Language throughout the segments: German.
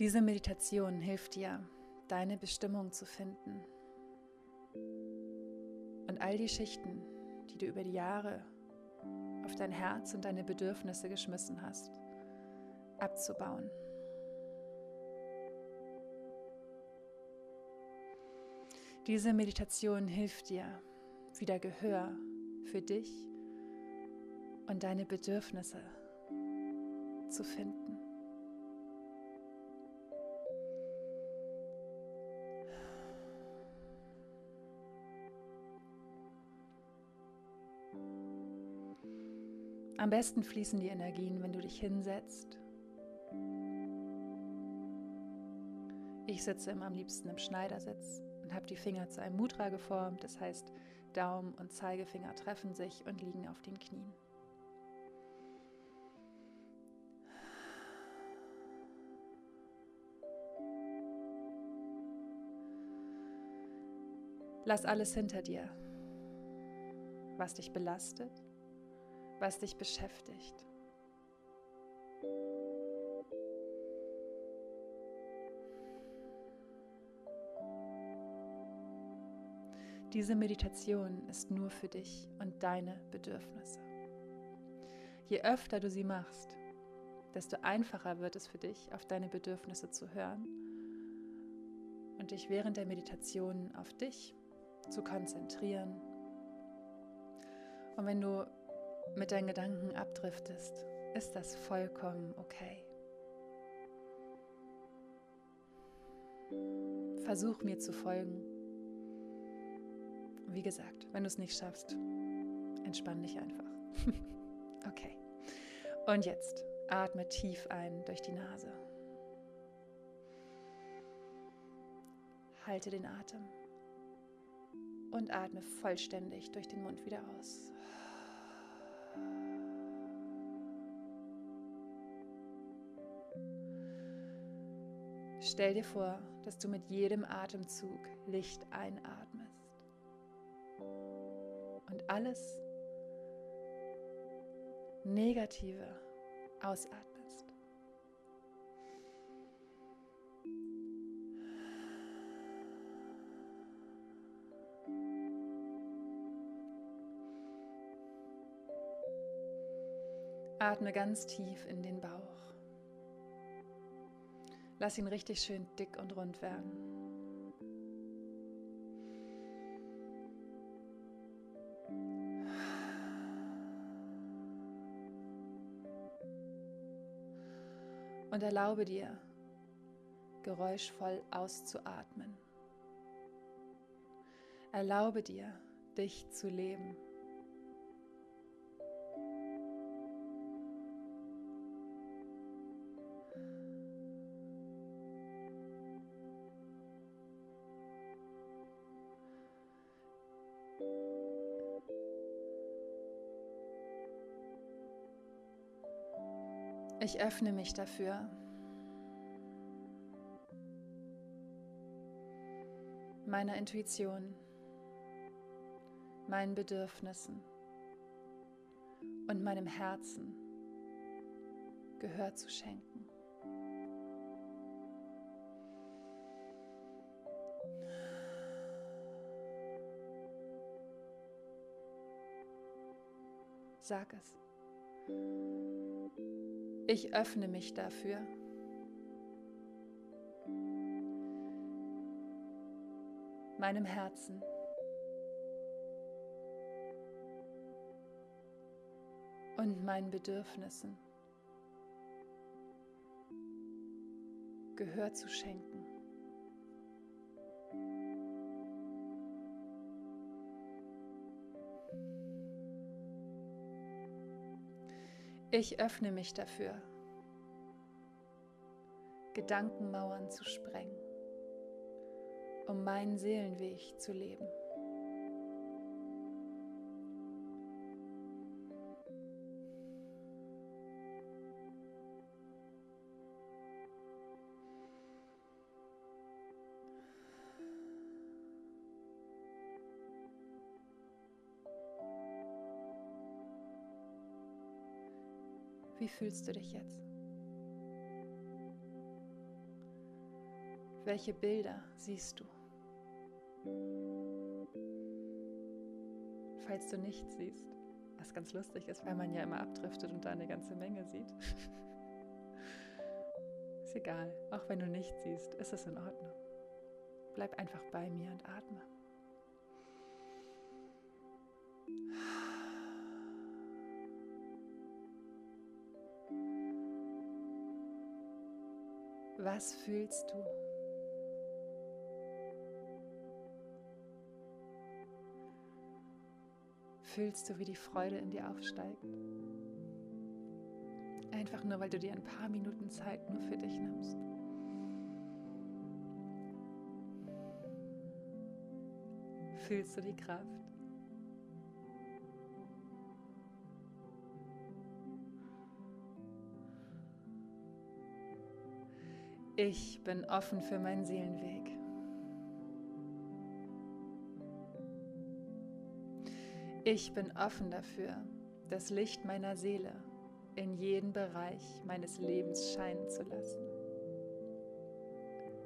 Diese Meditation hilft dir, deine Bestimmung zu finden und all die Schichten, die du über die Jahre auf dein Herz und deine Bedürfnisse geschmissen hast, abzubauen. Diese Meditation hilft dir, wieder Gehör für dich und deine Bedürfnisse zu finden. Am besten fließen die Energien, wenn du dich hinsetzt. Ich sitze immer am liebsten im Schneidersitz und habe die Finger zu einem Mudra geformt. Das heißt, Daumen und Zeigefinger treffen sich und liegen auf den Knien. Lass alles hinter dir, was dich belastet was dich beschäftigt. Diese Meditation ist nur für dich und deine Bedürfnisse. Je öfter du sie machst, desto einfacher wird es für dich, auf deine Bedürfnisse zu hören und dich während der Meditation auf dich zu konzentrieren. Und wenn du mit deinen Gedanken abdriftest, ist das vollkommen okay. Versuch mir zu folgen. Wie gesagt, wenn du es nicht schaffst, entspann dich einfach. okay. Und jetzt atme tief ein durch die Nase. Halte den Atem und atme vollständig durch den Mund wieder aus. Stell dir vor, dass du mit jedem Atemzug Licht einatmest und alles Negative ausatmest. Atme ganz tief in den Bauch. Lass ihn richtig schön dick und rund werden. Und erlaube dir, geräuschvoll auszuatmen. Erlaube dir, dich zu leben. Ich öffne mich dafür. Meiner Intuition, meinen Bedürfnissen und meinem Herzen Gehör zu schenken. Sag es. Ich öffne mich dafür. Meinem Herzen. Und meinen Bedürfnissen Gehör zu schenken. Ich öffne mich dafür, Gedankenmauern zu sprengen, um meinen Seelenweg zu leben. Wie fühlst du dich jetzt? Welche Bilder siehst du? Falls du nichts siehst, was ganz lustig ist, weil man ja immer abdriftet und da eine ganze Menge sieht. ist egal, auch wenn du nichts siehst, ist es in Ordnung. Bleib einfach bei mir und atme. Was fühlst du? Fühlst du, wie die Freude in dir aufsteigt? Einfach nur, weil du dir ein paar Minuten Zeit nur für dich nimmst. Fühlst du die Kraft? Ich bin offen für meinen Seelenweg. Ich bin offen dafür, das Licht meiner Seele in jeden Bereich meines Lebens scheinen zu lassen.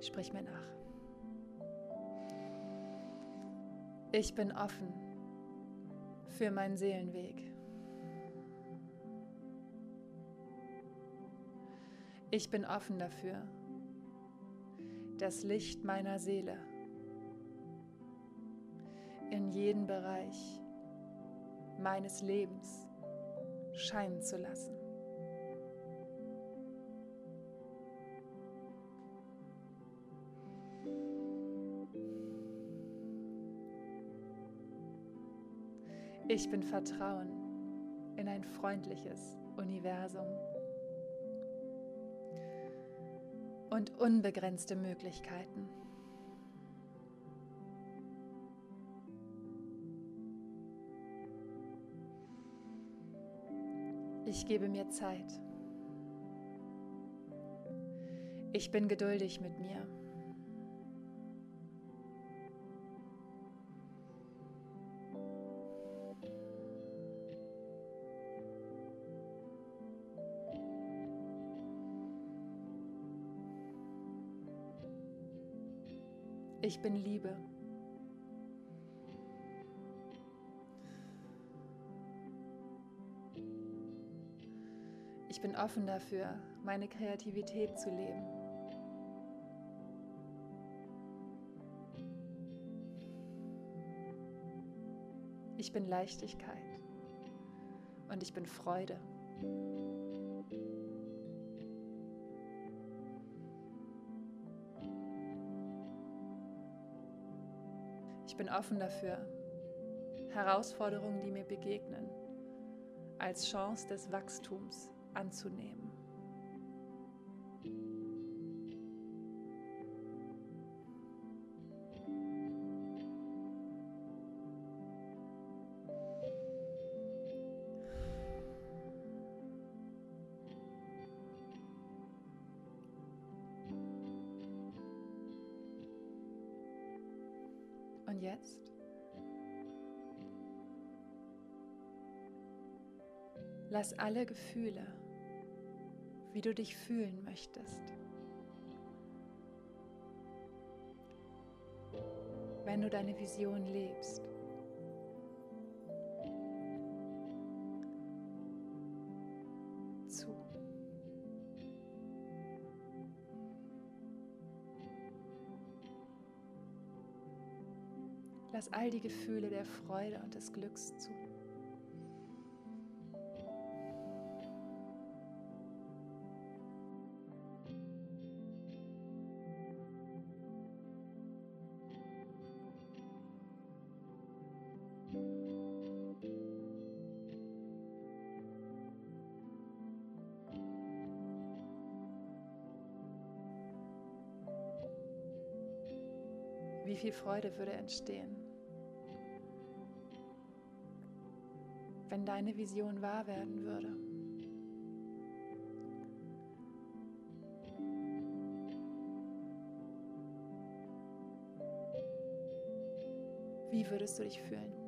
Sprich mir nach. Ich bin offen für meinen Seelenweg. Ich bin offen dafür, das Licht meiner Seele in jeden Bereich meines Lebens scheinen zu lassen. Ich bin Vertrauen in ein freundliches Universum und unbegrenzte Möglichkeiten. Ich gebe mir Zeit. Ich bin geduldig mit mir. Ich bin Liebe. Ich bin offen dafür, meine Kreativität zu leben. Ich bin Leichtigkeit und ich bin Freude. Bin offen dafür, Herausforderungen, die mir begegnen, als Chance des Wachstums anzunehmen. Lass alle Gefühle, wie du dich fühlen möchtest. Wenn du deine Vision lebst. Zu. Lass all die Gefühle der Freude und des Glücks zu. Wie viel Freude würde entstehen, wenn deine Vision wahr werden würde. Wie würdest du dich fühlen?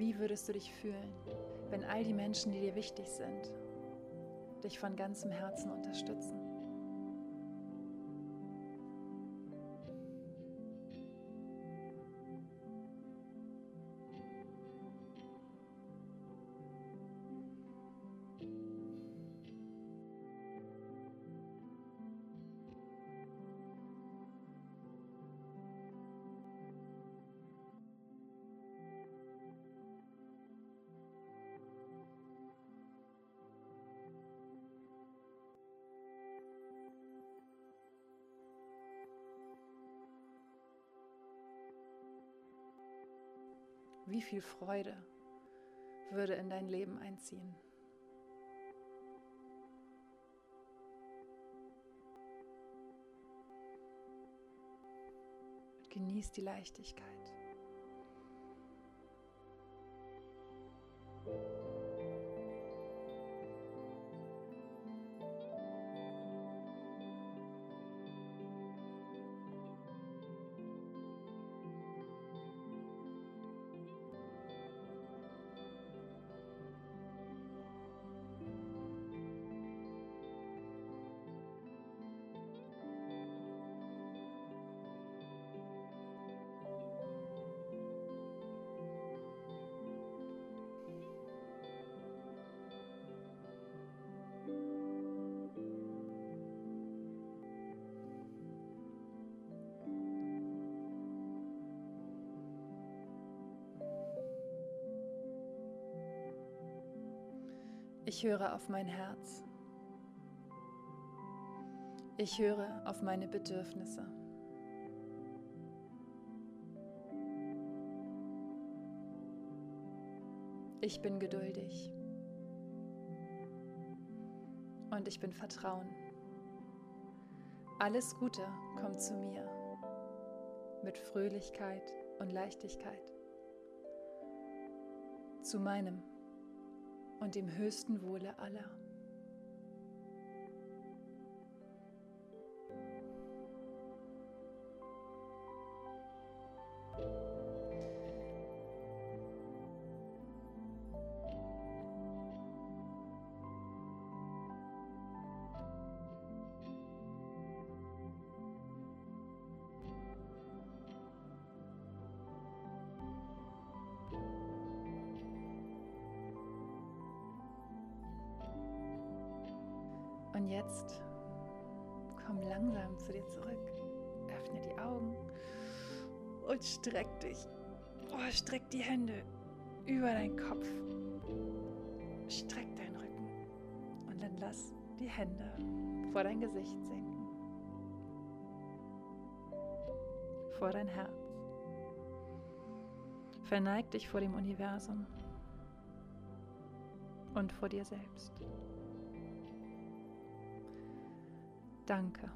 Wie würdest du dich fühlen, wenn all die Menschen, die dir wichtig sind, dich von ganzem Herzen unterstützen? Wie viel Freude würde in dein Leben einziehen? Genieß die Leichtigkeit. Ich höre auf mein Herz. Ich höre auf meine Bedürfnisse. Ich bin geduldig. Und ich bin Vertrauen. Alles Gute kommt zu mir mit Fröhlichkeit und Leichtigkeit. Zu meinem und dem höchsten Wohle aller. Und jetzt komm langsam zu dir zurück. Öffne die Augen und streck dich. Oh, streck die Hände über deinen Kopf. Streck deinen Rücken. Und dann lass die Hände vor dein Gesicht sinken. Vor dein Herz. Verneig dich vor dem Universum und vor dir selbst. Danke.